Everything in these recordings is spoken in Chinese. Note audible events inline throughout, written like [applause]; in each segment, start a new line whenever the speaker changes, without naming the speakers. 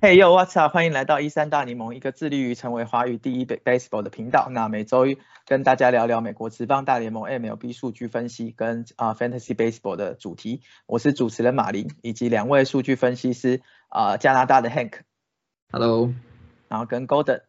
Hey yo，What's up？欢迎来到一三大联盟，一个致力于成为华语第一 baseball 的频道。那每周一跟大家聊聊美国职棒大联盟 MLB 数据分析跟啊 Fantasy Baseball 的主题。我是主持人马林，以及两位数据分析师啊加拿大的 Hank。
Hello。
然后跟 Golden。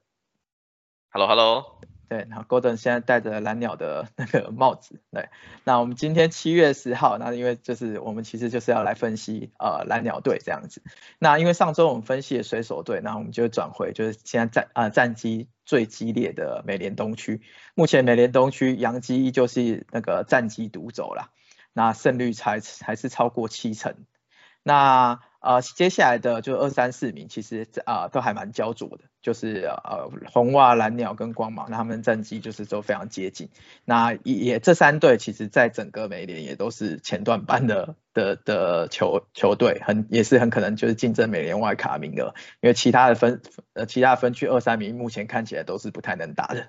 Hello，Hello。
对，然后 Golden 现在戴着蓝鸟的那个帽子。对，那我们今天七月十号，那因为就是我们其实就是要来分析呃蓝鸟队这样子。那因为上周我们分析了水手队，那我们就转回就是现在战啊战绩最激烈的美联东区。目前美联东区洋基依旧是那个战绩独走啦，那胜率才还是超过七成。那呃，接下来的就二三四名，其实啊都还蛮焦灼的，就是呃红袜、蓝鸟跟光芒，那他们战绩就是都非常接近。那也这三队其实在整个美联也都是前段班的的的球球队，很也是很可能就是竞争美联外卡名额，因为其他的分呃其他分区二三名目前看起来都是不太能打的，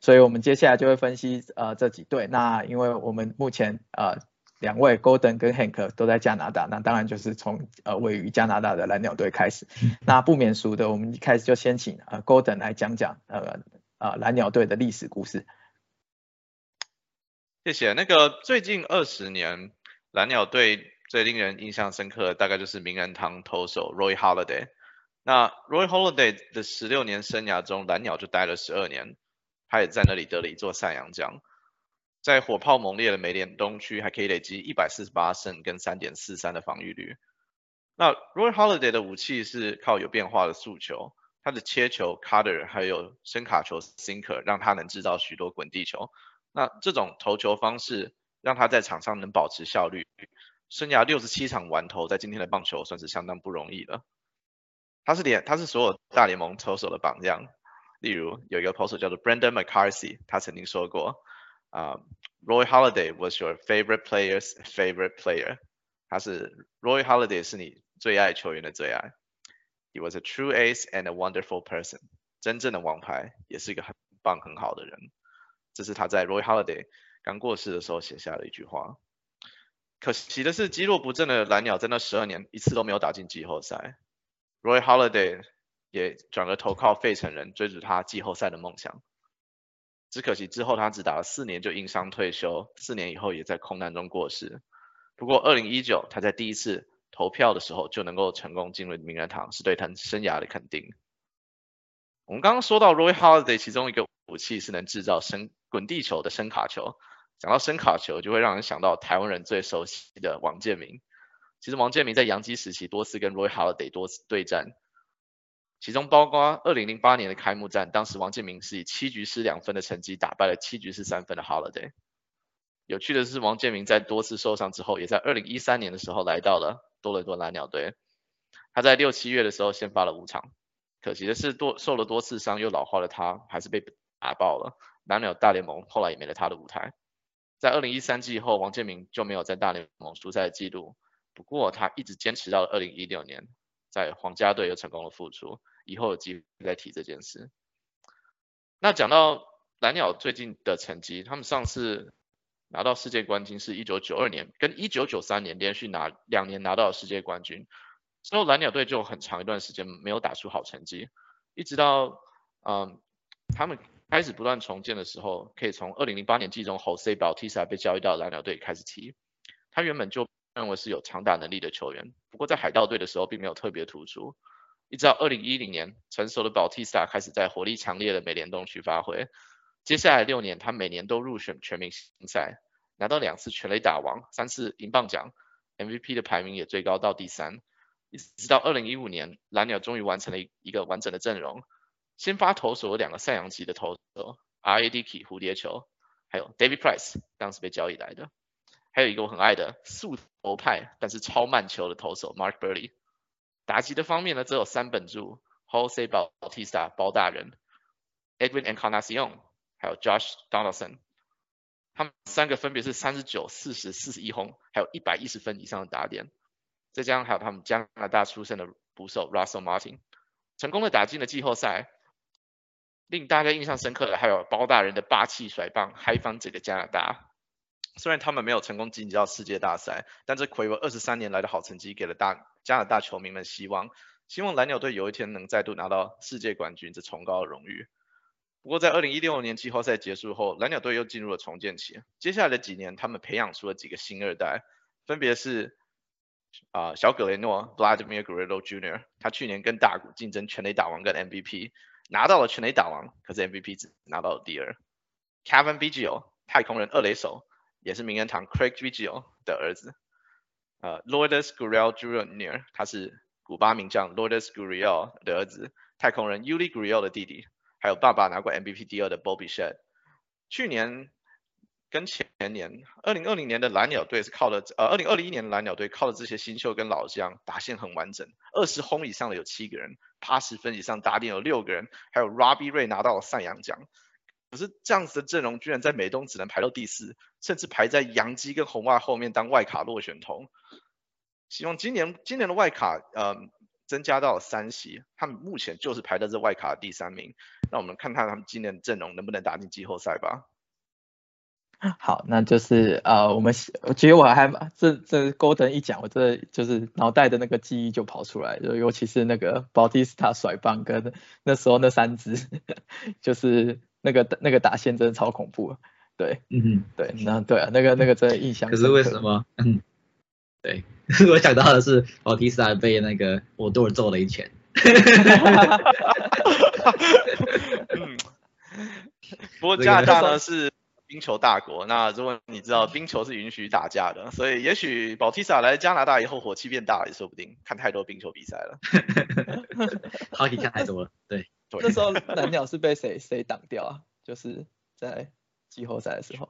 所以我们接下来就会分析呃这几队。那因为我们目前呃。两位 Golden 跟 Hank 都在加拿大，那当然就是从呃位于加拿大的蓝鸟队开始。那不免俗的，我们一开始就先请呃 Golden 来讲讲呃呃蓝鸟队的历史故事。
谢谢。那个最近二十年，蓝鸟队最令人印象深刻的大概就是名人堂投手 Roy Holiday。那 Roy Holiday 的十六年生涯中，蓝鸟就待了十二年，他也在那里得了一座赛扬奖。在火炮猛烈的美联东区，还可以累积一百四十八胜跟三点四三的防御率。那 Roy Holiday 的武器是靠有变化的速球，他的切球 Cutter 还有深卡球 Sinker，让他能制造许多滚地球。那这种投球方式让他在场上能保持效率。生涯六十七场完投，在今天的棒球算是相当不容易了。他是联他是所有大联盟投手的榜样。例如有一个投手叫做 Brandon McCarthy，他曾经说过。啊，Roy Holiday was your favorite player's favorite player。他是 Roy Holiday 是你最爱球员的最爱。He was a true ace and a wonderful person。真正的王牌，也是一个很棒很好的人。这是他在 Roy Holiday 刚过世的时候写下的一句话。可惜的是，积弱不振的蓝鸟在那十二年一次都没有打进季后赛。Roy Holiday 也转而投靠费城人，追逐他季后赛的梦想。只可惜之后他只打了四年就因伤退休，四年以后也在空难中过世。不过二零一九他在第一次投票的时候就能够成功进入名人堂，是对他生涯的肯定。我们刚刚说到 Roy Holiday 其中一个武器是能制造深滚地球的声卡球，讲到声卡球就会让人想到台湾人最熟悉的王建民。其实王建民在洋基时期多次跟 Roy Holiday 多次对战。其中包括二零零八年的开幕战，当时王建民是以七局失两分的成绩打败了七局失三分的 Holiday。有趣的是，王建民在多次受伤之后，也在二零一三年的时候来到了多伦多蓝鸟队。他在六七月的时候先发了五场，可惜的是多受了多次伤又老化的他，还是被打爆了。蓝鸟大联盟后来也没了他的舞台。在二零一三季后，王建民就没有在大联盟出赛的记录，不过他一直坚持到了二零一六年，在皇家队又成功的复出。以后有机会再提这件事。那讲到蓝鸟最近的成绩，他们上次拿到世界冠军是一九九二年，跟一九九三年连续拿两年拿到世界冠军。之后蓝鸟队就很长一段时间没有打出好成绩，一直到嗯他们开始不断重建的时候，可以从二零零八年季中 Jose Bautista 被交易到蓝鸟队开始提。他原本就认为是有长打能力的球员，不过在海盗队的时候并没有特别突出。一直到二零一零年，成熟的 Bautista 开始在火力强烈的美联东区发挥。接下来六年，他每年都入选全明星赛，拿到两次全垒打王，三次银棒奖，MVP 的排名也最高到第三。一直到二零一五年，蓝鸟终于完成了一个完整的阵容。先发投手有两个赛扬级的投手，Radke 蝴蝶球，还有 David Price 当时被交易来的，还有一个我很爱的速投派但是超慢球的投手 Mark Burley。打击的方面呢，只有三本柱：Jose Bautista 包大人，Edwin Encarnacion，还有 Josh Donaldson。他们三个分别是三十九、四十、四十一轰，还有一百一十分以上的打点。再加上还有他们加拿大出身的捕手 Russell Martin，成功的打进了季后赛。令大家印象深刻的还有包大人的霸气甩棒，嗨翻整个加拿大。虽然他们没有成功晋级到世界大赛，但这魁违二十三年来的好成绩，给了大加拿大球迷们希望，希望蓝鸟队有一天能再度拿到世界冠军这崇高的荣誉。不过在二零一六年季后赛结束后，蓝鸟队又进入了重建期。接下来的几年，他们培养出了几个新二代，分别是啊小葛雷诺 （Vladimir Guerrero Jr.），他去年跟大谷竞争全垒打王跟 MVP，拿到了全垒打王，可是 MVP 只拿到了第二。Kevin Biggio，太空人二垒手。也是名人堂 Craig Biggio 的儿子，呃，Lourdes Gurriel Jr.，他是古巴名将 Lourdes Guriel 的儿子，太空人 Uli Guriel 的弟弟，还有爸爸拿过 MVP 第二的 Bobby Shed。去年跟前年，二零二零年的蓝鸟队是靠了，呃，二零二零一年的蓝鸟队靠了这些新秀跟老将，打线很完整，二十轰以上的有七个人，八十分以上打点有六个人，还有 Robbie Ray 拿到了赛扬奖。可是这样子的阵容，居然在美东只能排到第四，甚至排在洋基跟红袜后面当外卡落选筒。希望今年今年的外卡，呃，增加到三席，他们目前就是排在这外卡第三名。那我们看看他们今年的阵容能不能打进季后赛吧。[laughs]
好，那就是呃，我们我觉得我还这这勾登一讲，我这就是脑袋的那个记忆就跑出来，就尤其是那个保蒂斯塔甩棒跟那时候那三只，[laughs] 就是。那个那个打线真的超恐怖，对，嗯，对，那对啊，那个那个真的印象。
可是为什么？嗯，对，[laughs] 我想到的是，奥蒂斯还被那个我多尔揍了一拳。[laughs]
嗯，不过加拿大呢 [laughs] 是冰球大国，那如果你知道冰球是允许打架的，所以也许保提萨来加拿大以后火气变大也说不定。看太多冰球比赛了，
好几看太多了，对。
那时候蓝鸟是被谁谁挡掉啊？就是在季后赛的时候。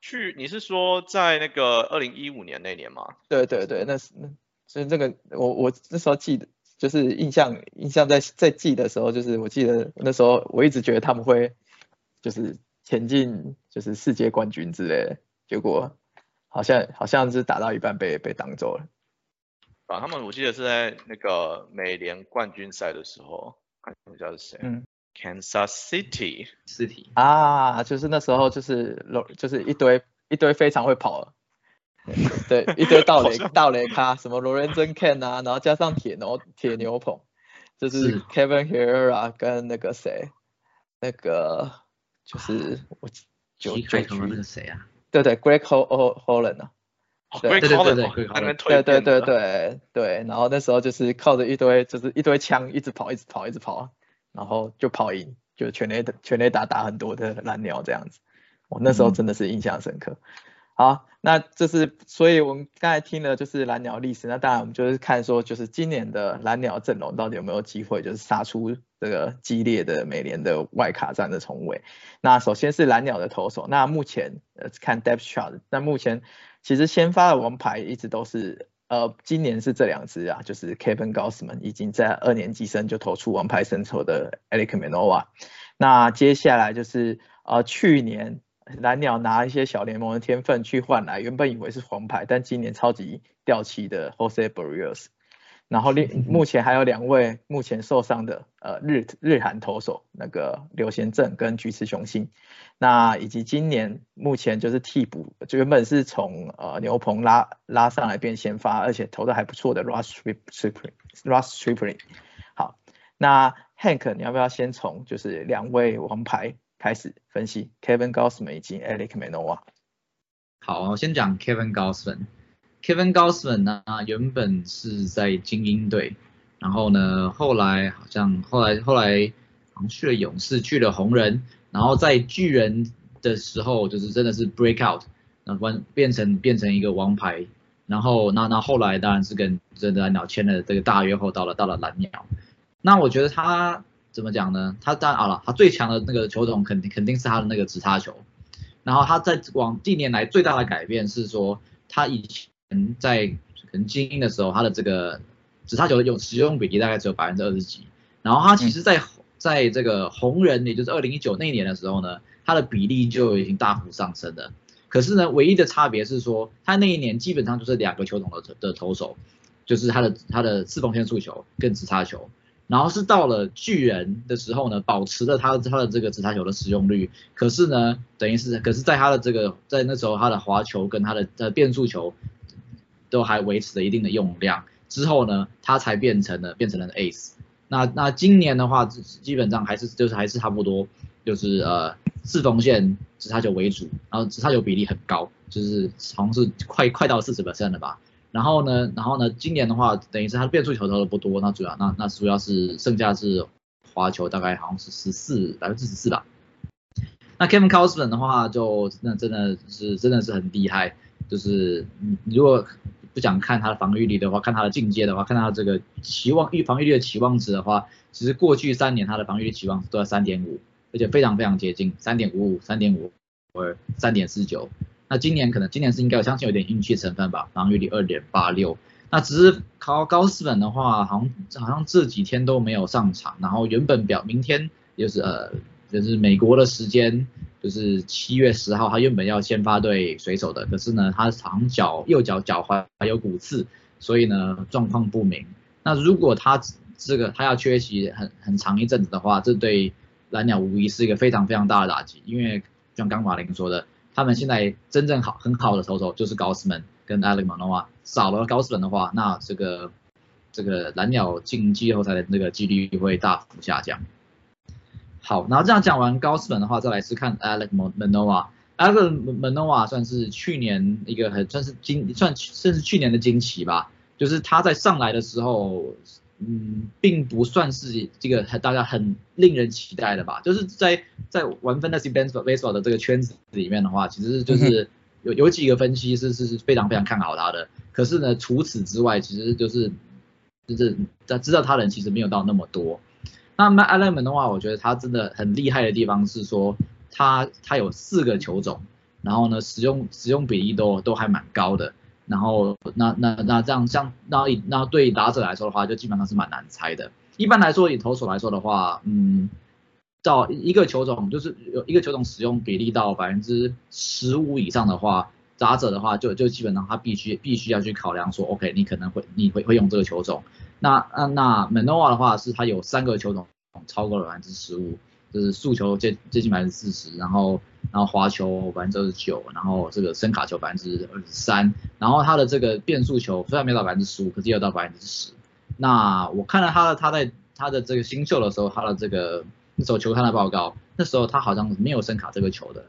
去，你是说在那个二零一五年那年吗？
对对对，那是那所以这个我我那时候记得，就是印象印象在在记的时候，就是我记得那时候我一直觉得他们会就是前进就是世界冠军之类的，结果好像好像是打到一半被被挡走了。
啊，他们我记得是在那个美联冠军赛的时候。你知道是谁？嗯，Kansas City
City
啊，就是那时候就是就是一堆一堆非常会跑，对，一堆盗 [laughs] 雷盗雷咖，什么 Lorenzen Ken 啊，然后加上铁牛铁牛棚，就是 Kevin Herrera 跟那个谁，那个就是我
九九局那个谁啊？
对对，Greg Holland 啊。
对对对对对
对对对对，然后那时候就是靠着一堆就是一堆枪一直跑一直跑一直跑，然后就跑赢，就全垒全垒打打很多的蓝鸟这样子，我那时候真的是印象深刻。好，那这是所以我们刚才听了就是蓝鸟历史，那当然我们就是看说就是今年的蓝鸟阵容到底有没有机会就是杀出这个激烈的美联的外卡战的重围。那首先是蓝鸟的投手，那目前呃看 depth chart，那目前。其实先发的王牌一直都是，呃，今年是这两支啊，就是 Kevin Gausman 已经在二年级生就投出王牌神投的 Alex Manoa。那接下来就是呃去年蓝鸟拿一些小联盟的天分去换来，原本以为是黄牌，但今年超级掉漆的 Jose Barrios。然后另目前还有两位目前受伤的呃日日韩投手，那个刘贤正跟菊池雄心，那以及今年目前就是替补，就原本是从呃牛棚拉拉上来变先发，而且投的还不错的 Russ Stripling，Russ Stripling。好，那 Hank 你要不要先从就是两位王牌开始分析，Kevin Gausman 以及 Alec Manoa？
好，我先讲 Kevin Gausman。Kevin Gausman 呢，原本是在精英队，然后呢，后来好像后来后来好像去了勇士，去了红人，然后在巨人的时候，就是真的是 break out，那完变成变成一个王牌，然后那那后来当然是跟真的蓝鸟签了这个大约后，到了到了蓝鸟。那我觉得他怎么讲呢？他当然好了，他最强的那个球种肯定肯定是他的那个直插球，然后他在往近年来最大的改变是说他以前在可能精英的时候，他的这个直插球的用使用比例大概只有百分之二十几。然后他其实，在在这个红人，也就是二零一九那年的时候呢，他的比例就已经大幅上升了。可是呢，唯一的差别是说，他那一年基本上就是两个球种的的投手，就是他的他的四缝线速球跟直插球。然后是到了巨人的时候呢，保持了他他的这个直插球的使用率，可是呢，等于是可是在他的这个在那时候他的滑球跟他的呃变速球都还维持了一定的用量，之后呢，他才变成了变成了 ace。那那今年的话，基本上还是就是还是差不多，就是呃四缝线直插球为主，然后直插球比例很高，就是好像是快快到四十 percent 了吧。然后呢，然后呢，今年的话，等于是他变速球投的不多，那主要那那主要是剩下是滑球，大概好像是十四百分之十四吧。那 Kevin c o s m a n 的话，就那真的是真的是很厉害，就是你如果不想看他的防御力的话，看他的进阶的话，看他这个期望预防御率的期望值的话，其实过去三年他的防御率期望值都在三点五，而且非常非常接近三点五五、三点五或三点四九。那今年可能今年是应该我相信有点运气成分吧，防御率二点八六。那只是考高斯本的话，好像好像这几天都没有上场，然后原本表明天就是呃就是美国的时间就是七月十号，他原本要先发对水手的，可是呢他长脚右脚脚踝还有骨刺，所以呢状况不明。那如果他这个他要缺席很很长一阵子的话，这对蓝鸟无疑是一个非常非常大的打击，因为像刚马林说的。他们现在真正好很好的投手就是高斯门跟 Alex Manoa，少了高斯门的话，那这个这个蓝鸟进季后赛的那个几率会大幅下降。好，然后这样讲完高斯本的话，再来是看 Alex Manoa。Alex Manoa 算是去年一个很算是惊算甚至去年的惊奇吧，就是他在上来的时候。嗯，并不算是这个很大家很令人期待的吧？就是在在玩 fantasy baseball 的这个圈子里面的话，其实就是有有几个分析是是是非常非常看好他的。可是呢，除此之外，其实就是就是在知道他人其实没有到那么多。那 Matt Allen 的话，我觉得他真的很厉害的地方是说，他他有四个球种，然后呢，使用使用比例都都还蛮高的。然后那那那这样像那那对打者来说的话，就基本上是蛮难猜的。一般来说，以投手来说的话，嗯，到一个球种就是有一个球种使用比例到百分之十五以上的话，打者的话就就基本上他必须必须要去考量说，OK，你可能会你会会用这个球种。那那那 Manoa 的话是他有三个球种超过了百分之十五。就是速球接接近百分之四十，然后然后滑球百分之二十九，然后这个声卡球百分之二十三，然后他的这个变速球虽然没到百分之十五，可是有到百分之十。那我看了他的他在他的这个新秀的时候，他的这个那时候球探的报告，那时候他好像没有声卡这个球的，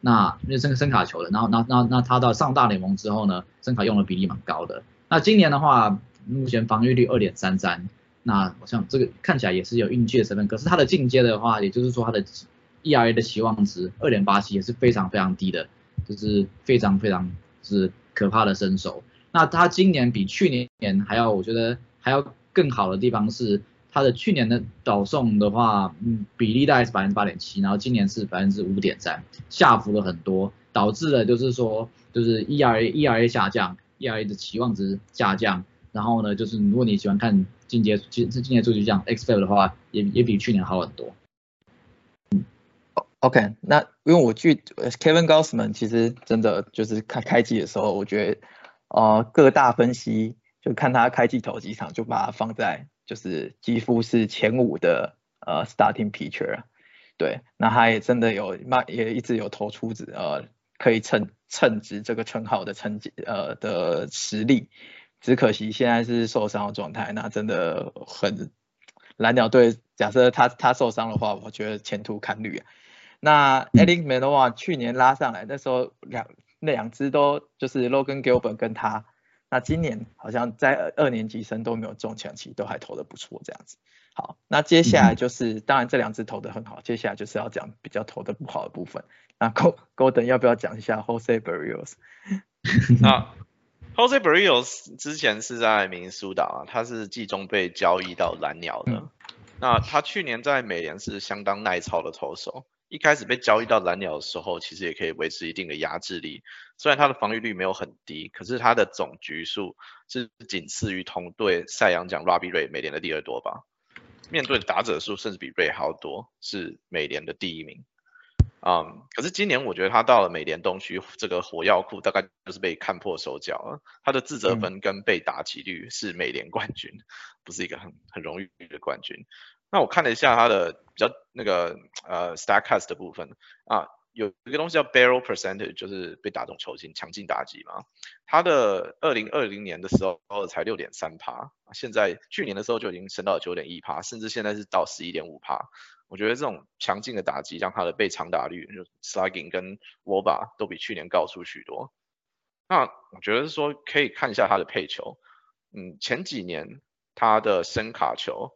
那没有声声卡球的，然后那那那他到上大联盟之后呢，声卡用的比例蛮高的。那今年的话，目前防御率二点三三。那我想这个看起来也是有运气的成分，可是它的进阶的话，也就是说它的 ERA 的期望值二点八七也是非常非常低的，就是非常非常是可怕的身手。那它今年比去年还要，我觉得还要更好的地方是，它的去年的导送的话，嗯，比例大概是百分之八点七，然后今年是百分之五点三，下浮了很多，导致了就是说，就是 ERA ERA 下降，ERA 的期望值下降。然后呢，就是如果你喜欢看进阶进进阶数据像 Excel 的话，也也比去年好很多。
嗯，OK，那因为我据 Kevin Gossman 其实真的就是开开机的时候，我觉得呃各大分析就看他开机头几场就把它放在就是几乎是前五的呃 starting pitcher，对，那他也真的有卖也一直有投出子呃可以称称职这个称号的成绩呃的实力。只可惜现在是受伤的状态，那真的很蓝鸟队。假设他他受伤的话，我觉得前途堪虑啊。那 Alex Manoa 去年拉上来，那时候两那两只都就是 Logan Gilbert 跟他。那今年好像在二年级生都没有中强期，都还投的不错这样子。好，那接下来就是当然这两只投的很好，接下来就是要讲比较投的不好的部分。那 Golden 要不要讲一下 Jose Barrios？
啊。Jose Barrios 之前是在明苏达啊，他是季中被交易到蓝鸟的。那他去年在美联是相当耐操的投手，一开始被交易到蓝鸟的时候，其实也可以维持一定的压制力。虽然他的防御率没有很低，可是他的总局数是仅次于同队赛扬奖 Robbie Ray 美联的第二多吧。面对打者数甚至比 Ray 多，是美联的第一名。嗯，可是今年我觉得他到了美联东区这个火药库，大概就是被看破手脚了。他的自责分跟被打击率是美联冠军，不是一个很很容易的冠军。那我看了一下他的比较那个呃 Statcast 的部分啊。有一个东西叫 barrel percentage，就是被打中球进强劲打击嘛。他的二零二零年的时候才六点三趴，现在去年的时候就已经升到了九点一趴，甚至现在是到十一点五趴。我觉得这种强劲的打击让他的被长打率，就 slugging 跟 woba 都比去年高出许多。那我觉得说可以看一下他的配球，嗯，前几年他的声卡球。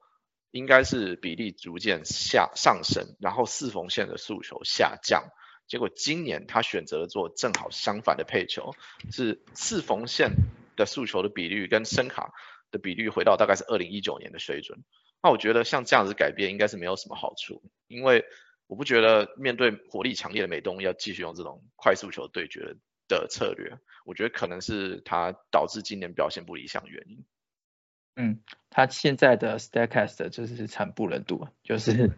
应该是比例逐渐下上升，然后四缝线的诉求下降。结果今年他选择了做正好相反的配球，是四缝线的诉求的比率跟声卡的比率回到大概是二零一九年的水准。那我觉得像这样子改变应该是没有什么好处，因为我不觉得面对火力强烈的美东要继续用这种快速球对决的策略。我觉得可能是他导致今年表现不理想的原因。
嗯，他现在的 Statcast 就是惨不忍睹，就是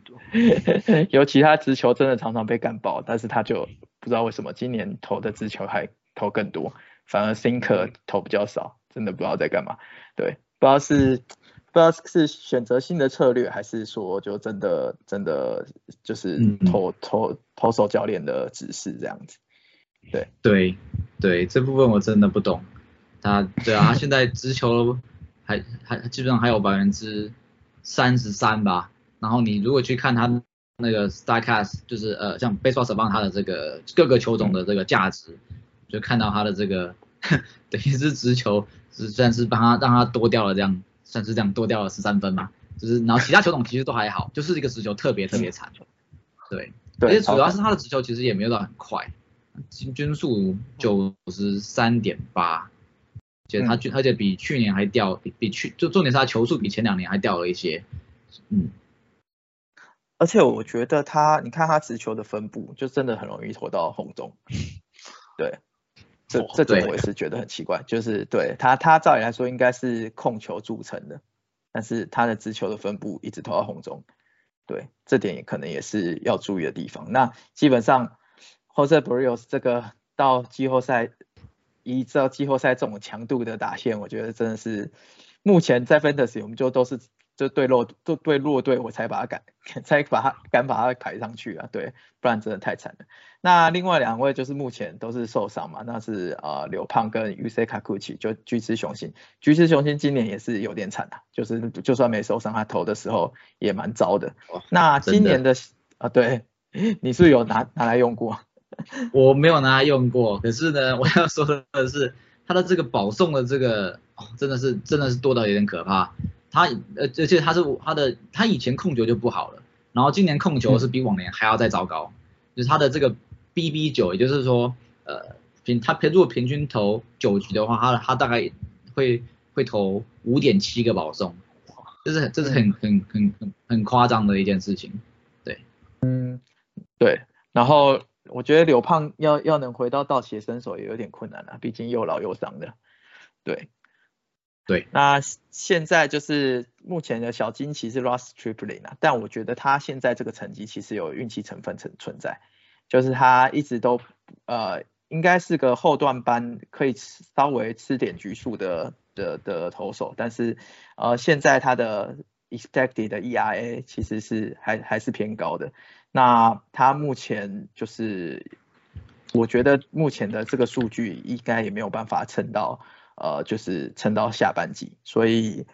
尤 [laughs] 其他直球真的常常被干爆，但是他就不知道为什么今年投的直球还投更多，反而 Sinker 投比较少，真的不知道在干嘛。对，不知道是不知道是选择性的策略，还是说就真的真的就是投投投手教练的指示这样子。对
对对，这部分我真的不懂。他对啊，他现在直球。还还基本上还有百分之三十三吧，然后你如果去看他那个 Starcast，就是呃像 Baseball 手棒他的这个各个球种的这个价值，就看到他的这个 [laughs] 等于是直球是算是帮他让他多掉了这样，算是这样多掉了十三分嘛，就是然后其他球种其实都还好，[laughs] 就是一个直球特别特别惨，对，而且主要是他的直球其实也没有到很快，平均速九十三点八。且他而且比去年还掉，比比去就重点是他球速比前两年还掉了一些，嗯，
而且我觉得他，你看他直球的分布，就真的很容易投到红中，对，这这点我也是觉得很奇怪，就是对他他照理来说应该是控球著称的，但是他的直球的分布一直投到红中，对，这点也可能也是要注意的地方。那基本上，Jose Barrios 这个到季后赛。依照季后赛这种强度的打线，我觉得真的是目前在 Fantasy 我们就都是就对弱对对弱队，我才把他赶才把他敢把他排上去啊，对，不然真的太惨了。那另外两位就是目前都是受伤嘛，那是呃刘胖跟 u c Kakuchi 就巨齿雄心，巨齿雄心今年也是有点惨啊，就是就算没受伤，他投的时候也蛮糟的。那今年的啊，对，[laughs] 你是有拿拿来用过？[laughs]
我没有拿来用过，可是呢，我要说的是，他的这个保送的这个，真的是真的是多到有点可怕。他呃，而且他是他的，他以前控球就不好了，然后今年控球是比往年还要再糟糕。就是它的这个 BB 九，也就是说，呃，平他平如果平均投九局的话，他他大概会会投五点七个保送，这是这是很很很很很夸张的一件事情。对，
嗯，对，然后。我觉得刘胖要要能回到道奇身手也有点困难了，毕竟又老又伤的。对，
对。
那现在就是目前的小金其实 Ross Tripling 啊，但我觉得他现在这个成绩其实有运气成分存存在，就是他一直都呃应该是个后段班可以稍微吃点局数的的的投手，但是呃现在他的 expected 的 ERA 其实是还还是偏高的。那他目前就是，我觉得目前的这个数据应该也没有办法撑到，呃，就是撑到下半季，所以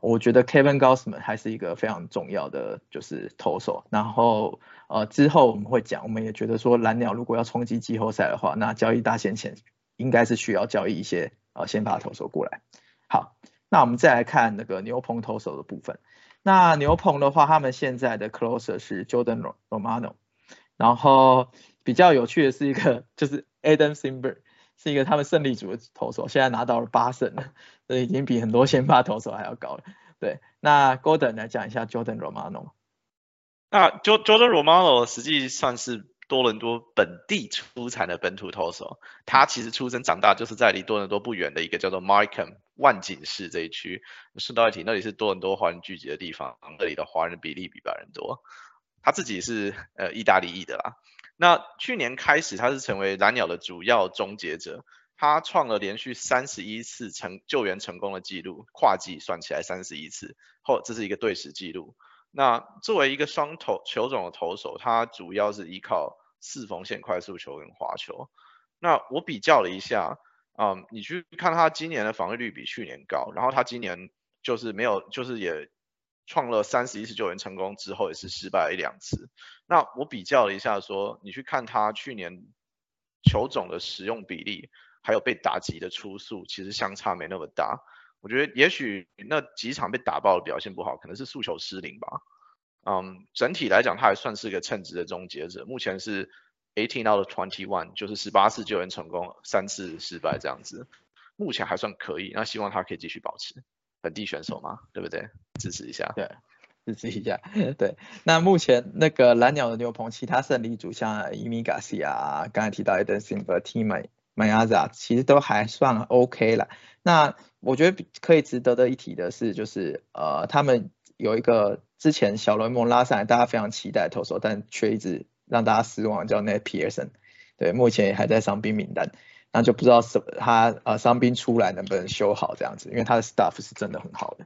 我觉得 Kevin Gausman 还是一个非常重要的就是投手。然后呃之后我们会讲，我们也觉得说蓝鸟如果要冲击季后赛的话，那交易大限前应该是需要交易一些呃先发投手过来。好，那我们再来看那个牛棚投手的部分。那牛棚的话，他们现在的 closer 是 Jordan Romano，然后比较有趣的是一个就是 Adam Simber，是一个他们胜利组的投手，现在拿到了八胜了，这已经比很多先发投手还要高了。对，那 Gordon 来讲一下 Jordan Romano。
那 Jordan Romano 实际算是多伦多本地出产的本土投手，他其实出生长大就是在离多伦多不远的一个叫做 Markham。万景市这一区，顺道一提，那里是多伦多华人聚集的地方，那里的华人比例比白人多。他自己是呃意大利裔的啦。那去年开始，他是成为蓝鸟的主要终结者，他创了连续三十一次成救援成功的记录，跨季算起来三十一次，后这是一个队史记录。那作为一个双投球种的投手，他主要是依靠四缝线快速球跟滑球。那我比较了一下，嗯，你去看他今年的防御率比去年高，然后他今年就是没有，就是也创了三十一次救援成功之后，也是失败了一两次。那我比较了一下，说你去看他去年球种的使用比例，还有被打击的出速，其实相差没那么大。我觉得也许那几场被打爆的表现不好，可能是速球失灵吧。嗯，整体来讲，他还算是个称职的终结者，目前是。Eighteen out of twenty one，就是十八次救援成功，三次失败这样子，目前还算可以。那希望他可以继续保持本地选手嘛，对不对？支持一下。
对，支持一下。对，那目前那个蓝鸟的牛棚，其他胜利组像伊米加西啊，刚才提到 Eden Simber、T 麦麦亚扎，其实都还算 OK 了。那我觉得可以值得的一提的是，就是呃，他们有一个之前小联盟拉上来，大家非常期待投手，但却一直。让大家失望，叫 Nate Pearson，对，目前还在伤兵名单，那就不知道什他呃伤兵出来能不能修好这样子，因为他的 stuff 是真的很好的。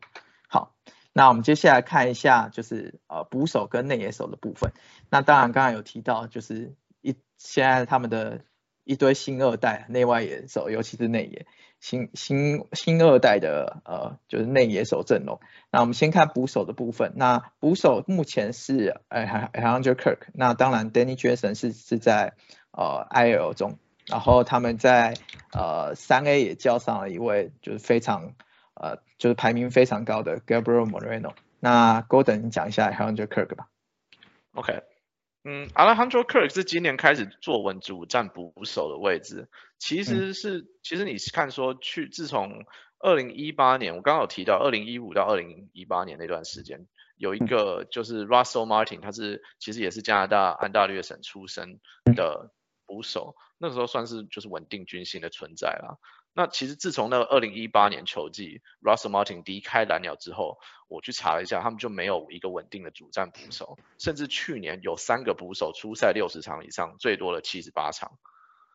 好，那我们接下来看一下就是呃捕手跟内野手的部分。那当然刚刚有提到就是一现在他们的一堆新二代内外野手，尤其是内野。新新新二代的呃，就是内野手阵容。那我们先看捕手的部分。那捕手目前是哎还还 Andrew Kirk。那当然 Danny Jason 是是在呃 IL 中，然后他们在呃三 A 也叫上了一位就是非常呃就是排名非常高的 Gabriel Moreno。那 Golden 你讲一下 Andrew Kirk 吧。
OK。嗯，Alejandro Kirk 是今年开始坐稳主战捕手的位置，其实是，其实你看说去，自从二零一八年，我刚刚有提到二零一五到二零一八年那段时间，有一个就是 Russell Martin，他是其实也是加拿大安大略省出生的捕手，那个时候算是就是稳定军心的存在啦。那其实自从那个二零一八年球季，Russell Martin 离开蓝鸟之后，我去查了一下，他们就没有一个稳定的主战捕手，甚至去年有三个捕手出赛六十场以上，最多的七十八场。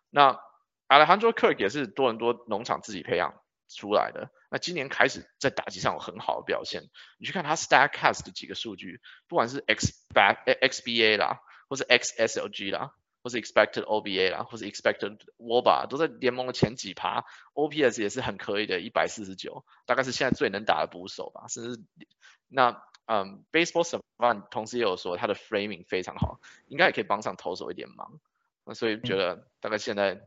那 Alejandro Kirk 也是多伦多农场自己培养出来的，那今年开始在打击上有很好的表现。你去看他 Statcast 的几个数据，不管是 XBA XBA 啦，或是 XSLG 啦。或是 expected OBA 啦，或是 expected WOBA 都在联盟的前几趴，OPS 也是很可以的，一百四十九，大概是现在最能打的捕手吧。甚至那嗯，Baseball Savant 同时也有说他的 framing 非常好，应该也可以帮上投手一点忙。那所以觉得大概现在，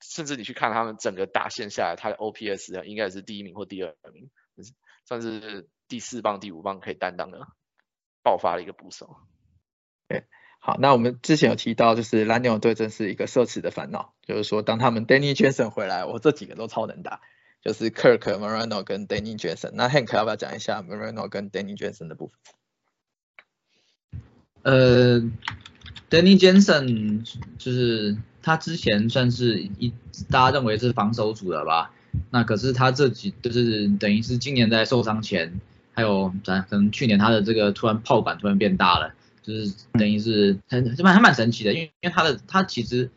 甚至你去看他们整个打线下来，他的 OPS 应该也是第一名或第二名，算是第四棒、第五棒可以担当的爆发的一个捕手。
好，那我们之前有提到，就是蓝鸟队真是一个奢侈的烦恼，就是说当他们 Danny Jensen 回来，我这几个都超能打，就是 Kirk、Moreno 跟 Danny Jensen。那 Hank 要不要讲一下 Moreno 跟 Danny Jensen 的部分？
呃，Danny Jensen 就是他之前算是一大家认为是防守组的吧，那可是他这几就是等于是今年在受伤前，还有咱可能去年他的这个突然炮管突然变大了。就是等于是很蛮还蛮神奇的，因为因为他的他其实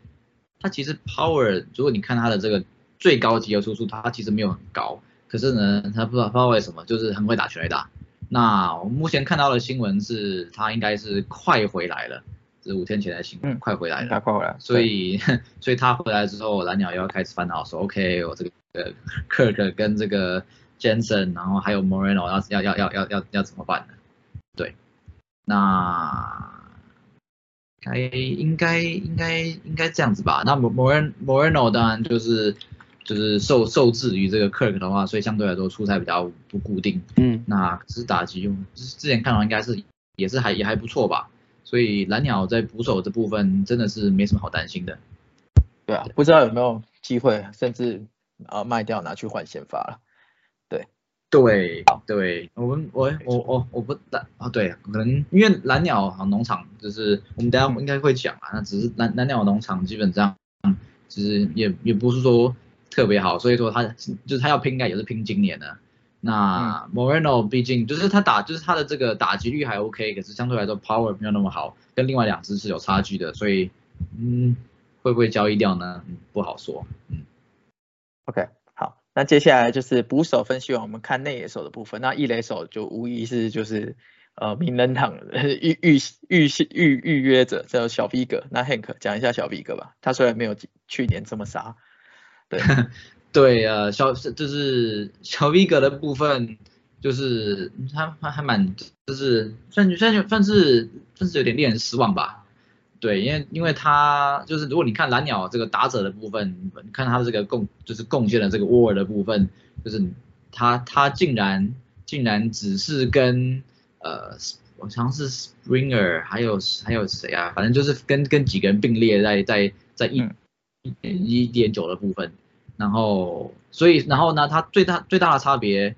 他其实 power，如果你看他的这个最高级的输出，他其实没有很高，可是呢，他不知道不知道为什么，就是很会打全垒打。那我目前看到的新闻是，他应该是快回来了，是五天前的新闻，快回来了，
快回来。
所以 [laughs] 所以他回来之后，蓝鸟又要开始烦恼说，OK，我这个 Kirk 跟这个 Jensen，然后还有 Moreno 要要要要要要怎么办呢？对。那该应该应该应该这样子吧。那 Moreno Moreno 当然就是就是受受制于这个 Kirk 的话，所以相对来说出赛比较不固定。嗯。那只是打击用，之前看到应该是也是还也还不错吧。所以蓝鸟在捕手这部分真的是没什么好担心的。
对啊，不知道有没有机会，甚至啊卖掉拿去换先发了。
对，对我们我我我我不蓝啊，对，可能因为蓝鸟农场就是我们等下应该会讲啊，那只是蓝蓝鸟农场基本上其实也也不是说特别好，所以说他就是他要拼应该也是拼今年的。那 Moreno 毕竟就是他打就是他的这个打击率还 OK，可是相对来说 power 没有那么好，跟另外两只是有差距的，所以嗯，会不会交易掉呢？不好说。嗯
，OK，好，那接下来就是捕手分析完，我们看内野手的部分。那一垒手就无疑是就是呃名人堂预预预预预约者叫小 V 哥。那 Hank 讲一下小 V 哥吧，他虽然没有去年这么杀，对 [laughs]
对呃小就是小 V 哥的部分。就是他他还蛮就是算算算是算是有点令人失望吧，对，因为因为他就是如果你看蓝鸟这个打者的部分，你看他的这个贡就是贡献的这个沃尔的部分，就是他他竟然竟然只是跟呃好像是 Springer 还有还有谁啊，反正就是跟跟几个人并列在在在一一点一点九的部分，然后所以然后呢，他最大最大的差别。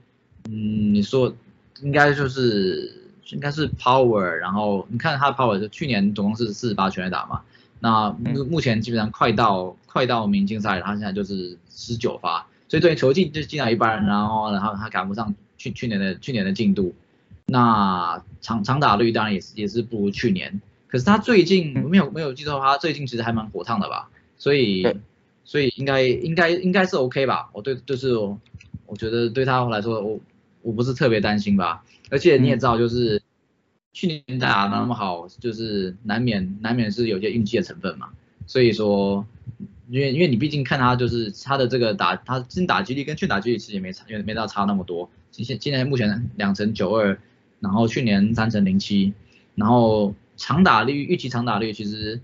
嗯，你说应该就是应该是 power，然后你看他的 power 就去年总共是四十八全垒打嘛，那目目前基本上快到快到明星赛，他现在就是十九发，所以对球进就进了一半，然后然后他赶不上去去年的去年的进度，那长长打率当然也是也是不如去年，可是他最近没有没有记错，他最近其实还蛮火烫的吧，所以所以应该应该应该是 OK 吧，我对就是我觉得对他来说我。我不是特别担心吧，而且你也知道，就是去年打那么好，就是难免难免是有些运气的成分嘛。所以说，因为因为你毕竟看他就是他的这个打，他新打击率跟去打击率其实也没差，也没到差那么多。现现在目前两成九二，然后去年三成零七，然后长打率预期长打率其实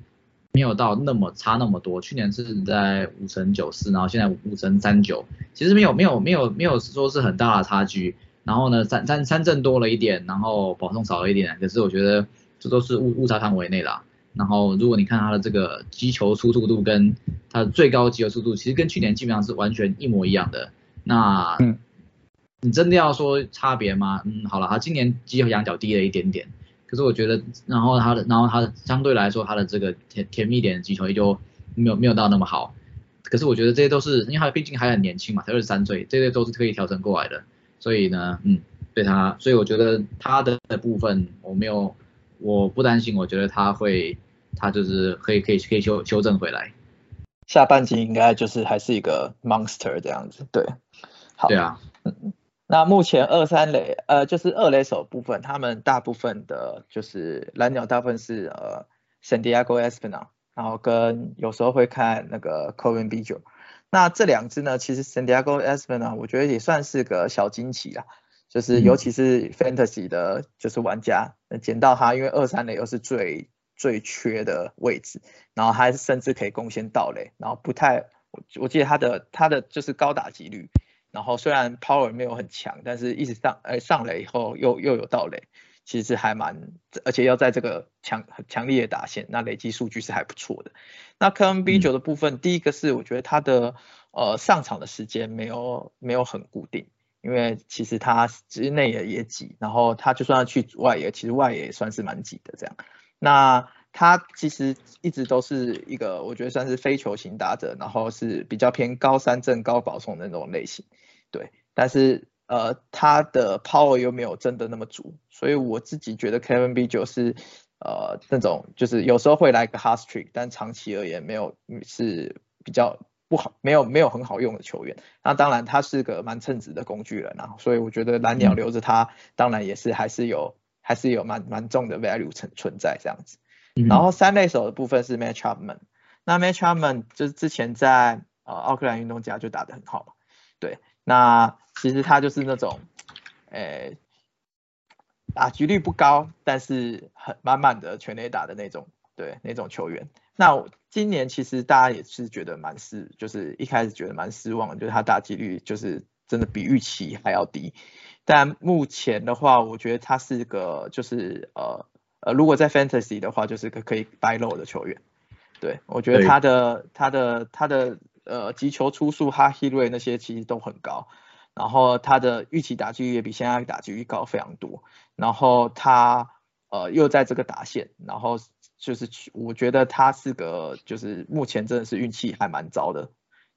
没有到那么差那么多，去年是在五成九四，然后现在五成三九，其实没有没有没有没有说是很大的差距。然后呢，三三三振多了一点，然后保送少了一点，可是我觉得这都是误误差范围内啦。然后如果你看他的这个击球出速度跟他的最高击球速度，其实跟去年基本上是完全一模一样的。那，你真的要说差别吗？嗯，好了，他今年击球仰角低了一点点，可是我觉得，然后他的，然后他相对来说他的这个甜甜蜜点击球也就没有没有到那么好。可是我觉得这些都是，因为他毕竟还很年轻嘛，才二十三岁，这些都是可以调整过来的。所以呢，嗯，对他，所以我觉得他的部分我没有，我不担心，我觉得他会，他就是可以可以可以修修正回来。
下半季应该就是还是一个 monster 这样子，对，好，
对啊，
嗯，那目前二三垒，呃，就是二垒手部分，他们大部分的就是蓝鸟大部分是呃 San Diego Espinal，然后跟有时候会看那个 Cohen b i j o 那这两支呢，其实 Santiago Espen 呢，我觉得也算是个小惊奇啦，就是尤其是 Fantasy 的，就是玩家捡到它，因为二三垒又是最最缺的位置，然后还甚至可以贡献盗垒，然后不太，我我记得他的他的就是高打击率，然后虽然 Power 没有很强，但是一直上哎上垒以后又又有盗垒。其实还蛮，而且要在这个强强烈的打线，那累积数据是还不错的。那 K N B 九的部分，第一个是我觉得他的呃上场的时间没有没有很固定，因为其实他之内也也挤，然后他就算要去外野，其实外野也算是蛮挤的这样。那他其实一直都是一个我觉得算是非球型打者，然后是比较偏高三振高保送的那种类型，对，但是。呃，他的 power 又没有真的那么足，所以我自己觉得 Kevin B 九是呃那种就是有时候会来个 hard streak，但长期而言没有是比较不好，没有没有很好用的球员。那当然他是个蛮称职的工具人啊，所以我觉得蓝鸟留着他，当然也是还是有还是有蛮蛮重的 value 存存在这样子。然后三类手的部分是 Match Upman，那 Match Upman 就是之前在呃奥克兰运动家就打得很好嘛，对。那其实他就是那种，诶，打局率不高，但是很满满的全垒打的那种，对，那种球员。那今年其实大家也是觉得蛮失，就是一开始觉得蛮失望，就是他打击率就是真的比预期还要低。但目前的话，我觉得他是个就是呃呃，如果在 Fantasy 的话，就是个可以 buy low 的球员。对我觉得他的他的他的。呃，击球出速、哈希瑞那些其实都很高，然后他的预期打击率也比现在打击率高非常多，然后他呃又在这个打线，然后就是我觉得他是个就是目前真的是运气还蛮糟的，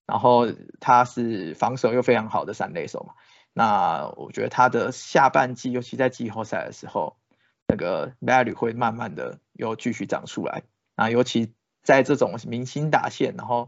然后他是防守又非常好的三垒手嘛，那我觉得他的下半季尤其在季后赛的时候，那个 value 会慢慢的又继续涨出来，那尤其。在这种明星打线，然后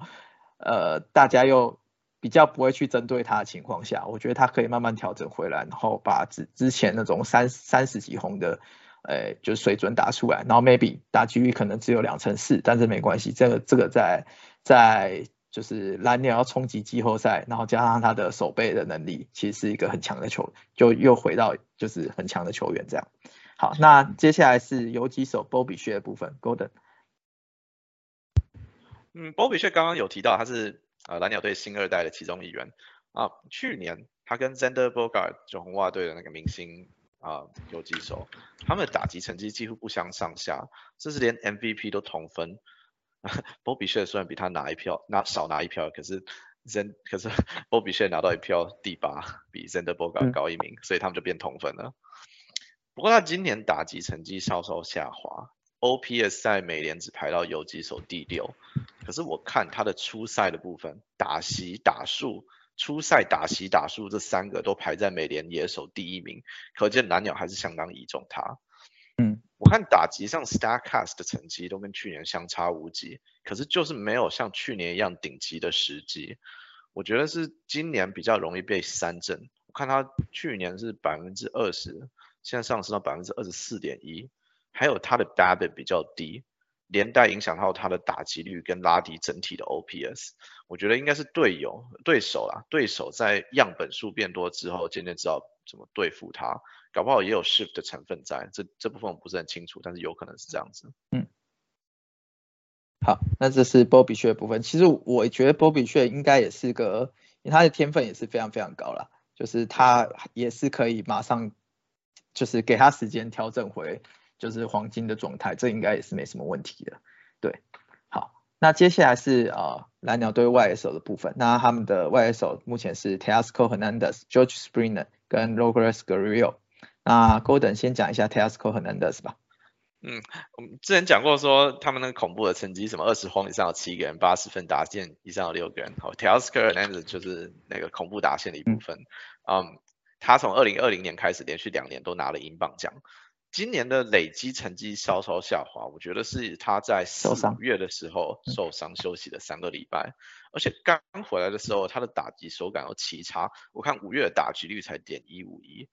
呃大家又比较不会去针对他的情况下，我觉得他可以慢慢调整回来，然后把之之前那种三三十几红的，呃，就是水准打出来，然后 maybe 打击率可能只有两成四，但是没关系，这个这个在在就是蓝鸟要冲击季后赛，然后加上他的守备的能力，其实是一个很强的球，就又回到就是很强的球员这样。好，那接下来是游击手 Bobby 靴的部分，Golden。
嗯，Bobby 靴刚刚有提到他是呃蓝鸟队新二代的其中一员啊，去年他跟 Zander Bogart 就红袜队的那个明星啊游击手，他们的打击成绩几乎不相上下，甚至连 MVP 都同分。[laughs] Bobby 谢虽然比他拿一票，拿少拿一票，可是 Zen 可是 [laughs] Bobby 谢拿到一票第八，比 Zander Bogart 高一名，所以他们就变同分了。不过他今年打击成绩稍稍下滑，OPS 在美联只排到游击手第六，可是我看他的初赛的部分，打席打数、初赛打席打数这三个都排在美联野手第一名，可见蓝鸟还是相当倚重他。
嗯，
我看打击上 Starcast 的成绩都跟去年相差无几，可是就是没有像去年一样顶级的时机。我觉得是今年比较容易被三振。我看他去年是百分之二十，现在上升到百分之二十四点一，还有他的 BABIP 比较低，连带影响到他的打击率跟拉低整体的 OPS。我觉得应该是队友、对手啦，对手在样本数变多之后，渐渐知道怎么对付他。搞不好也有 shift 的成分在，这这部分我不是很清楚，但是有可能是这样子。
嗯，好，那这是 Bobby 靴的部分。其实我觉得 Bobby 靴应该也是个，因为他的天分也是非常非常高了，就是他也是可以马上，就是给他时间调整回就是黄金的状态，这应该也是没什么问题的。对，好，那接下来是呃蓝鸟队外野手的部分，那他们的外野手目前是 Teosco Hernandez、George Springer 跟 Logres Guerrero。那 Golden 先讲一下 Teosco Hernandez 吧。
嗯，我们之前讲过说他们那个恐怖的成绩，什么二十轰以上有七个人，八十分打线以上有六个人。好，Teoscar Hernandez 就是那个恐怖打线的一部分。嗯，他从二零二零年开始连续两年都拿了英镑奖，今年的累积成绩稍稍下滑，我觉得是他在四五月的时候受伤休息了三个礼拜，而且刚回来的时候他的打击手感有奇差，我看五月的打击率才点一五一。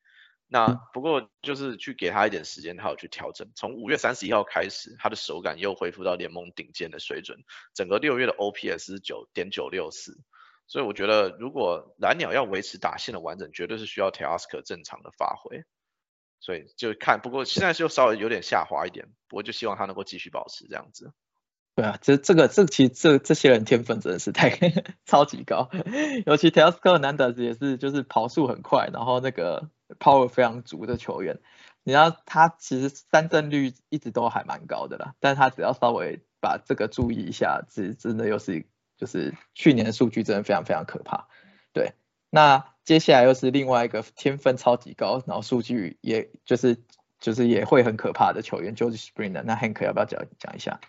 那不过就是去给他一点时间，他有去调整。从五月三十一号开始，他的手感又恢复到联盟顶尖的水准。整个六月的 OPS 是九点九六四，所以我觉得如果蓝鸟要维持打线的完整，绝对是需要 Teoscar 正常的发挥。所以就看，不过现在就稍微有点下滑一点，不过就希望他能够继续保持这样子。
对啊，这这个这其实这这些人天分真的是太 [laughs] 超级高，尤其 Teoscar 难得也是就是跑速很快，然后那个。power 非常足的球员，你要他其实三振率一直都还蛮高的啦，但他只要稍微把这个注意一下，这真的又是就是去年的数据真的非常非常可怕。对，那接下来又是另外一个天分超级高，然后数据也就是就是也会很可怕的球员，George Springer。那 Hank 要不要讲讲一下？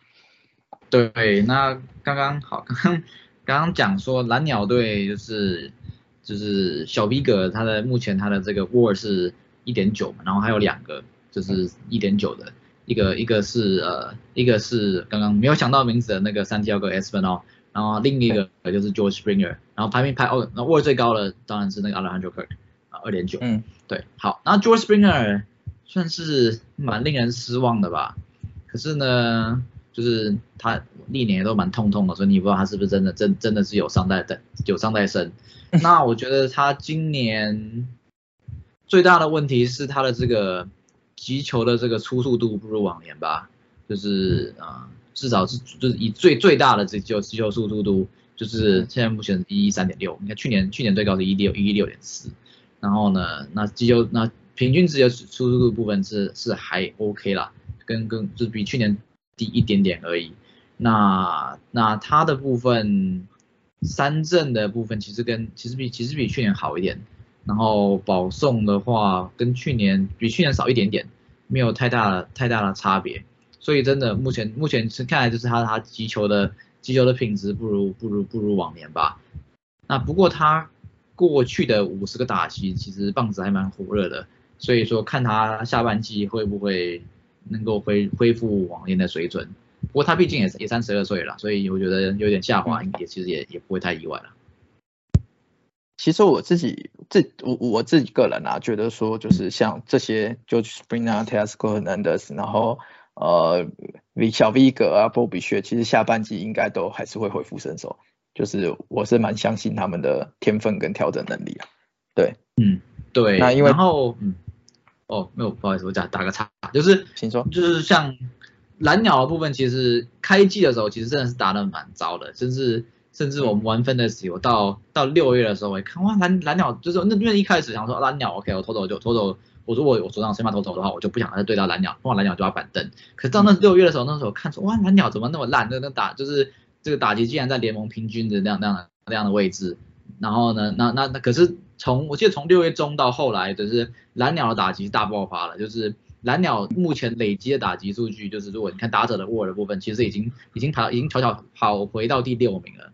对，那刚刚好，刚刚刚刚讲说蓝鸟队就是。就是小 V 格，他的目前他的这个 WAR 是一点九嘛，然后还有两个就是一点九的，一个一个是呃一个是刚刚没有想到名字的那个三 T 二个 S 分哦，然后另一个就是 George Springer，然后排名排哦，那 WAR 最高的当然是那个 Alejandro Kirk 啊二点九，
嗯，
对，好，然后 George Springer 算是蛮令人失望的吧，可是呢，就是他历年也都蛮痛痛的，所以你不知道他是不是真的真真的是有伤在等有伤在身。那我觉得他今年最大的问题是他的这个击球的这个出速度不如往年吧，就是啊，至少是就是以最最大的这球击球速度度，就是现在目前一一三点六，你看去年去年最高是一六一六点四，然后呢，那击球那平均值的速度部分是是还 OK 啦，跟跟就比去年低一点点而已，那那他的部分。三振的部分其实跟其实比其实比去年好一点，然后保送的话跟去年比去年少一点点，没有太大的太大的差别，所以真的目前目前是看来就是他他击球的击球的品质不如不如不如往年吧。那不过他过去的五十个打击其实棒子还蛮火热的，所以说看他下半季会不会能够恢恢复往年的水准。不过他毕竟也也三十二岁了，所以我觉得有点下滑，也其实也也不会太意外了。
其实我自己自我我自己个人啊，觉得说就是像这些就 Springer、Tesco、Hernandez，然后呃 V 小 V 格啊、波比薛，其实下半季应该都还是会恢复身手，就是我是蛮相信他们的天分跟调整能力啊。对，
嗯，对。
那因为
然后嗯，哦，没有，不好意思，我打打个岔，就是
请说。
就是像蓝鸟的部分，其实开季的时候其实真的是打的蛮糟的，甚至甚至我们玩分的时候，到到六月的时候，我一看哇蓝蓝鸟就是那因为一开始想说蓝鸟 OK，我投走就投投，我如果我手上先发投投的话，我就不想再对到蓝鸟，碰到蓝鸟就要板凳。可到那六月的时候，那时候看出哇蓝鸟怎么那么烂，那那打就是这个打击竟然在联盟平均的那样那样的那样的位置。然后呢，那那那可是从我记得从六月中到后来，就是蓝鸟的打击大爆发了，就是蓝鸟目前累积的打击数据，就是如果你看打者的 WAR 的部分，其实已经已经跑已经悄悄跑回到第六名了。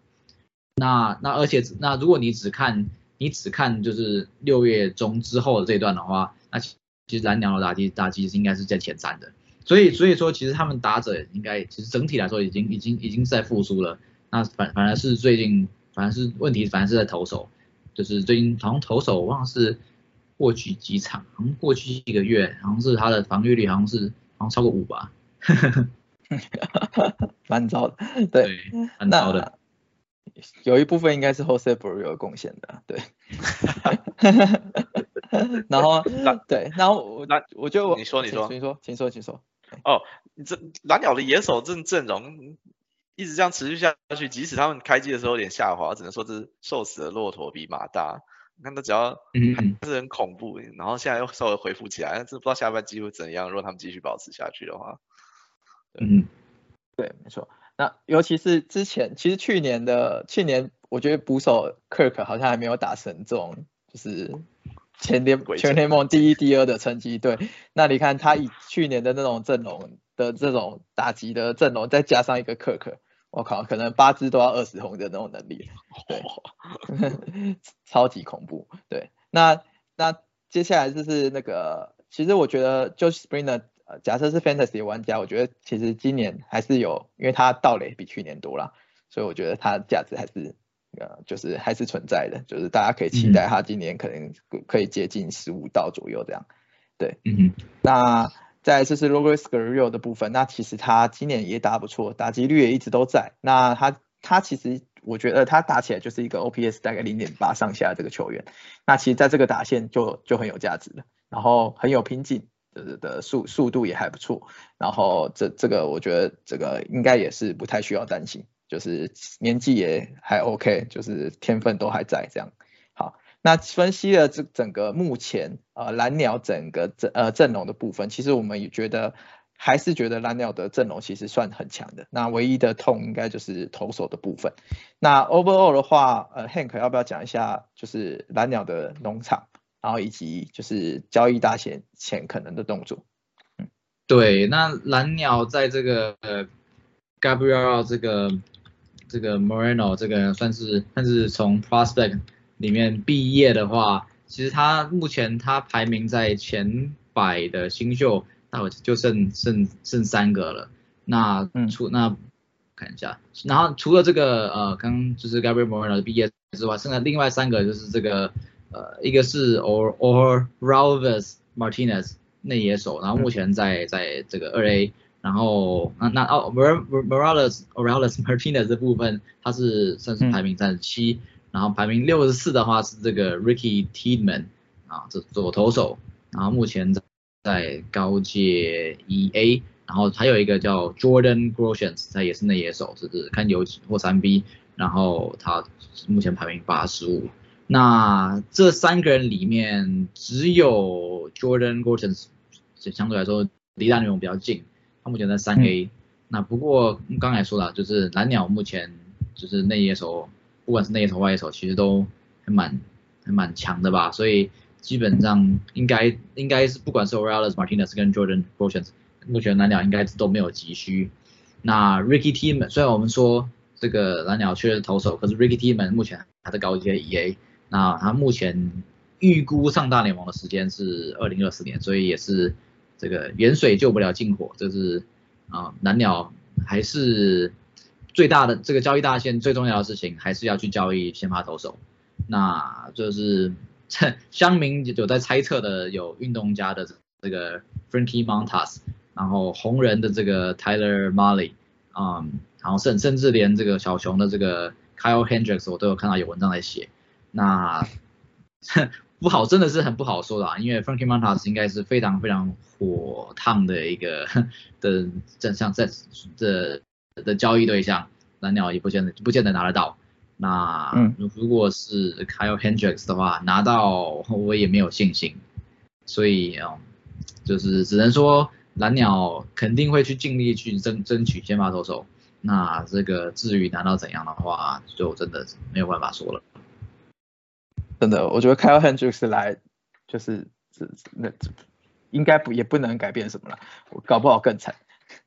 那那而且那如果你只看你只看就是六月中之后的这段的话，那其其实蓝鸟的打击打击是应该是在前三的。所以所以说其实他们打者应该其实整体来说已经已经已经在复苏了。那反反而是最近反而是问题反而是在投手，就是最近好像投手我忘了是过去几场，好像过去一个月好像是他的防御率好像是好像超过五吧。
蛮糟的，对，
蛮糟的。
有一部分应该是 Jose b r u 有贡献的，对。[laughs] [laughs] [laughs] [laughs] 然后，对，然后我
那
我就
你说你说
请说，请说，请说。
哦，这蓝鸟的野手阵阵容一直这样持续下去，即使他们开机的时候有点下滑，只能说这是瘦死的骆驼比马大。你看他只要还是很恐怖，然后现在又稍微恢复起来，但是不知道下半季会怎样。如果他们继续保持下去的话，
嗯，
对，没错。那尤其是之前，其实去年的去年，我觉得捕手 Kirk 好像还没有打成这种，就是前联全联盟第一、第二的成绩。对，那你看他以去年的那种阵容的这种打击的阵容，再加上一个 Kirk，我靠，可能八支都要二十轰的那种能力，对，[laughs] 超级恐怖。对，那那接下来就是那个，其实我觉得就是 Springer。呃，假设是 Fantasy 玩家，我觉得其实今年还是有，因为他盗垒比去年多了，所以我觉得他价值还是呃，就是还是存在的，就是大家可以期待他今年可能可以接近十五道左右这样。对，
嗯哼。
那再就是 Loris Gurriel 的部分，那其实他今年也打不错，打击率也一直都在。那他他其实我觉得他打起来就是一个 OPS 大概零点八上下这个球员，那其实在这个打线就就很有价值了，然后很有拼劲。的的速速度也还不错，然后这这个我觉得这个应该也是不太需要担心，就是年纪也还 OK，就是天分都还在这样。好，那分析了这整个目前呃蓝鸟整个阵呃阵容的部分，其实我们也觉得还是觉得蓝鸟的阵容其实算很强的。那唯一的痛应该就是投手的部分。那 overall 的话，呃 Hank 要不要讲一下就是蓝鸟的农场？然后以及就是交易大前前可能的动作，
嗯，对，那蓝鸟在这个呃 Gabriel 这个这个 Moreno 这个算是算是从 Prospect 里面毕业的话，其实他目前他排名在前百的新秀，那我就剩剩剩三个了。那除那看一下，然后除了这个呃刚就是 Gabriel Moreno 的毕业之外，剩下另外三个就是这个。呃，一个是 Or Or Ralvis Martinez 内野手，然后目前在在这个二 A，然后那那哦 Morales Orales [laughs] Martinez 这部分他是算是排名三十七，然后排名六十四的话是这个 Ricky t i e d m a n 啊，这左投手，然后目前在在高阶一 A，然后还有一个叫 Jordan Groshans，他也是内野手，就是看游击或三 B，然后他目前排名八十五。那这三个人里面，只有 Jordan Gorton 相对来说离大联盟比较近，他目前在三 A。那不过刚才说了，就是蓝鸟目前就是内野手，不管是内野手外野手，其实都还蛮还蛮强的吧。所以基本上应该应该是不管是 Orales Martinez 跟 Jordan Gorton，目前蓝鸟应该都没有急需。那 Ricky Tiedemann 虽然我们说这个蓝鸟缺投手，可是 Ricky Tiedemann 目前还在高阶 EA。那他目前预估上大联盟的时间是二零二四年，所以也是这个远水救不了近火，这是啊蓝鸟还是最大的这个交易大线最重要的事情，还是要去交易先发投手。那就是 [laughs] 乡民有在猜测的，有运动家的这个 Frankie Montas，然后红人的这个 Tyler Molly，嗯，然后甚甚至连这个小熊的这个 Kyle Hendricks，我都有看到有文章在写。那不好，真的是很不好说的啊，因为 Frankie Montas 应该是非常非常火烫的一个 [laughs] 的正像在的的交易对象，蓝鸟也不见得不见得拿得到。那如果是 Kyle Hendricks 的话，拿到我也没有信心，所以啊，就是只能说蓝鸟肯定会去尽力去争争取先发投手。那这个至于拿到怎样的话，就真的没有办法说了。
真的，我觉得 Kyle Hendricks 来就是是那应该不也不能改变什么了，我搞不好更惨。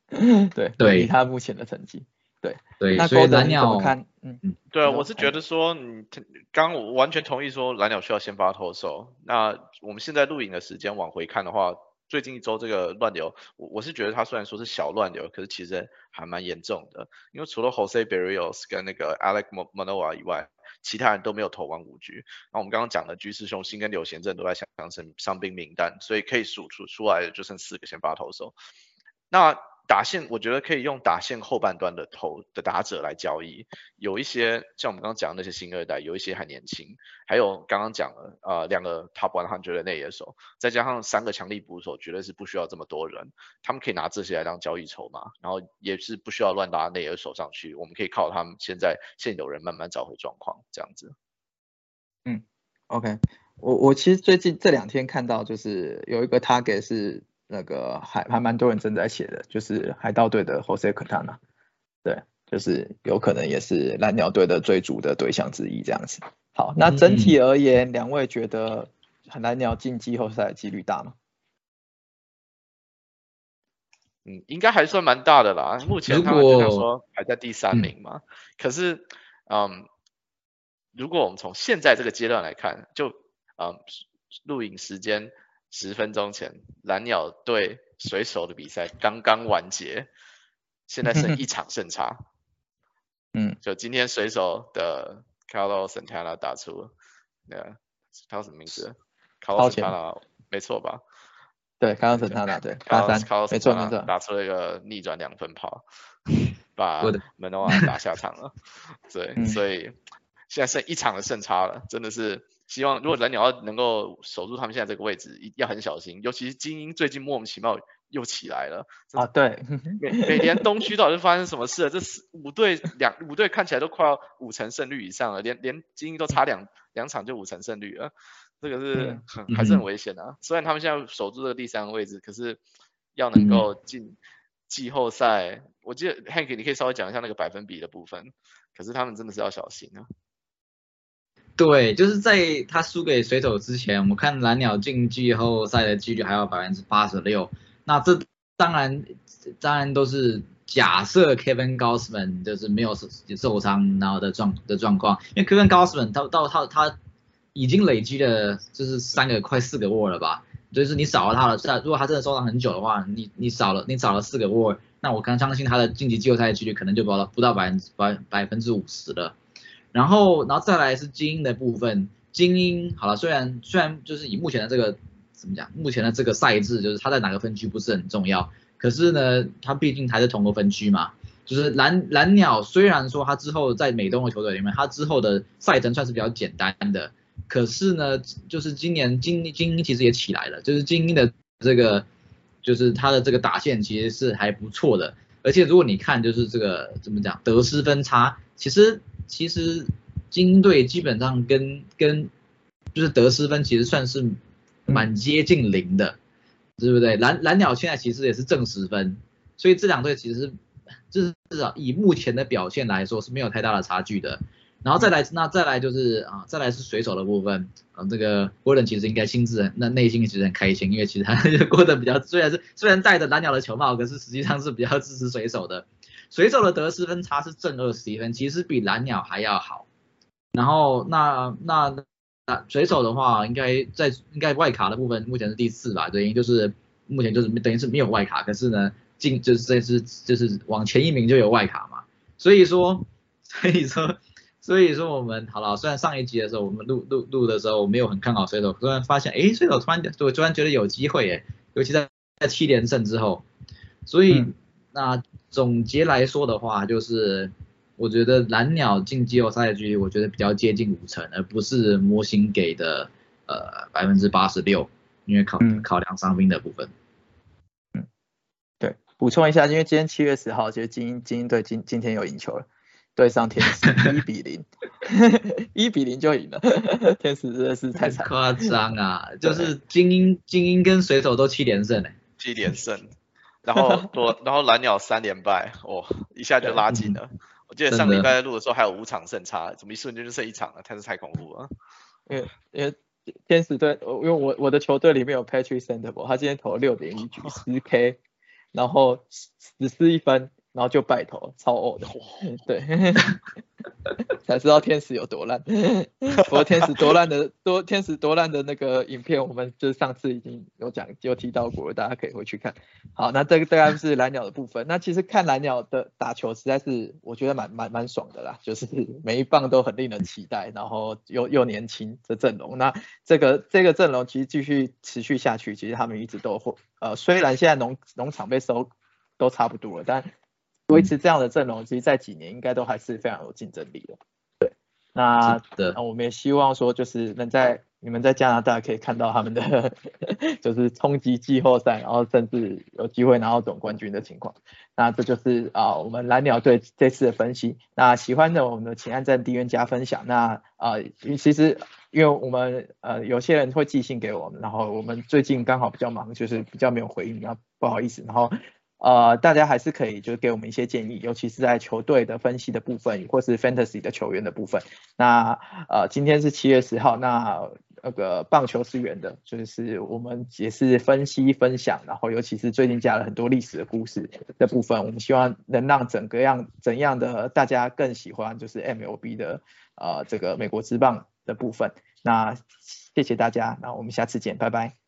[laughs] 对
对，
以他目前的成绩，对
对，
那
所以蓝鸟
看，嗯嗯，
对啊，我是觉得说，你刚我完全同意说蓝鸟需要先发投手。那我们现在录影的时间往回看的话，最近一周这个乱流，我我是觉得他虽然说是小乱流，可是其实还蛮严重的，因为除了 Jose Berrios 跟那个 Alex Manoa 以外。其他人都没有投完五局，那我们刚刚讲的居士雄心跟柳贤正都在想象成伤兵名单，所以可以数出出来的就剩四个先发投手。那打线我觉得可以用打线后半段的投的打者来交易，有一些像我们刚刚讲的那些新二代，有一些还年轻，还有刚刚讲的呃两个 top one hundred 的内野手，再加上三个强力捕手，绝对是不需要这么多人，他们可以拿这些来当交易筹码，然后也是不需要乱拉内野手上去，我们可以靠他们现在现有人慢慢找回状况这样子。
嗯，OK，我我其实最近这两天看到就是有一个 target 是。那个还还蛮多人正在写的，就是海盗队的 Jose Catana，对，就是有可能也是蓝鸟队的追逐的对象之一这样子。好，那整体而言，两位觉得蓝鸟进季后赛的几率大吗？
嗯，应该还算蛮大的啦。目前他们就想说排在第三名嘛。可是，嗯，如果我们从现在这个阶段来看，就嗯，录影时间。十分钟前，蓝鸟对水手的比赛刚刚完结，现在剩 [laughs] 一场胜差。
嗯，
就今天水手的 Carlos Santana 打出，那，他叫什么名字？Carlos Santana，没错吧？
对，Carlos Santana，对，八三，没错没错，
打出了一个逆转两分炮，把门诺瓦打下场了。[laughs] 对，所以现在剩一场的胜差了，真的是。希望如果蓝鸟要能够守住他们现在这个位置，一要很小心，尤其是精英最近莫名其妙又起来了
啊！对，
每每年东区到底是发生什么事了？这是五队两五队看起来都快要五成胜率以上了，连连精英都差两两场就五成胜率了，这个是很还是很危险的。虽然他们现在守住这个第三个位置，可是要能够进季后赛，我记得 Hank 你可以稍微讲一下那个百分比的部分，可是他们真的是要小心啊。
对，就是在他输给水手之前，我们看蓝鸟进季后赛的几率还有百分之八十六。那这当然当然都是假设 Kevin Gausman 就是没有受受伤然后的状的状况，因为 Kevin Gausman 他到他他已经累积了就是三个快四个 WAR 了吧，就是你少了他了，如果他真的受伤很久的话，你你少了你少了四个 WAR，那我刚相信他的晋级季后赛的几率可能就不到不到百分之百百分之五十了。然后，然后再来是精英的部分。精英好了，虽然虽然就是以目前的这个怎么讲，目前的这个赛制就是他在哪个分区不是很重要，可是呢，他毕竟还是同个分区嘛。就是蓝蓝鸟虽然说他之后在美东的球队里面，他之后的赛程算是比较简单的，可是呢，就是今年精精英其实也起来了，就是精英的这个就是他的这个打线其实是还不错的，而且如果你看就是这个怎么讲得失分差，其实。其实金队基本上跟跟就是得失分其实算是蛮接近零的，对不对？蓝蓝鸟现在其实也是正十分，所以这两队其实就是至少以目前的表现来说是没有太大的差距的。然后再来那再来就是啊再来是水手的部分啊这个郭人其实应该心智那内心其实很开心，因为其实他 [laughs] 过得比较虽然是虽然戴着蓝鸟的球帽，可是实际上是比较支持水手的。水手的得失分差是正二十一分，其实比蓝鸟还要好。然后那那那水手的话，应该在应该外卡的部分目前是第四吧，等于就是目前就是等于是没有外卡。可是呢，进就是这次就是往前一名就有外卡嘛，所以说 [laughs] 所以说所以说我们好了，虽然上一集的时候我们录录录的时候我没有很看好水手，突然发现哎水手突然我突然觉得有机会哎，尤其在在七连胜之后，所以那总结来说的话就是。我觉得蓝鸟进季后赛的几率，我觉得比较接近五成，而不是模型给的呃百分之八十六，因为考考量伤兵的部分。
嗯，对，补充一下，因为今天七月十号，其实精英精英队今今天有赢球了，对上天使 [laughs] 一比零，一比零就赢了，天使真的是太惨，
夸张啊！就是精英精英跟水手都七连胜哎，
七连胜，然后 [laughs] 多然后蓝鸟三连败，哦，一下就拉近了。[laughs] 我记得上礼拜在录的时候还有五场胜差，怎么一瞬间就剩一场了？太是太恐怖了。
因为因为天使队，因为我我的球队里面有 Patrick Sandoval，他今天投了六点一局十 K，然后只失一分。然后就拜头，超呕的，对，[laughs] 才知道天使有多烂。[laughs] 不过天使多烂的多，天使多烂的那个影片，我们就是上次已经有讲，有提到过了，大家可以回去看。好，那这个大概是蓝鸟的部分。那其实看蓝鸟的打球，实在是我觉得蛮蛮蛮爽的啦，就是 [laughs] 每一棒都很令人期待，然后又又年轻的阵容。那这个这个阵容其实继续持续下去，其实他们一直都会，呃，虽然现在农农场被收都差不多了，但维持这样的阵容，其实在几年应该都还是非常有竞争力的。对，那那我们也希望说，就是能在你们在加拿大可以看到他们的，[laughs] 就是冲击季后赛，然后甚至有机会拿到总冠军的情况。那这就是啊，我们蓝鸟队这次的分析。那喜欢的我们的请按赞、订阅、加分享。那啊，其实因为我们呃有些人会寄信给我们，然后我们最近刚好比较忙，就是比较没有回应，那不好意思。然后。呃，大家还是可以就是给我们一些建议，尤其是在球队的分析的部分，或是 fantasy 的球员的部分。那呃，今天是七月十号，那那个棒球是圆的，就是我们也是分析分享，然后尤其是最近加了很多历史的故事的部分，我们希望能让整个样怎样的大家更喜欢，就是 MLB 的呃这个美国之棒的部分。那谢谢大家，那我们下次见，拜拜。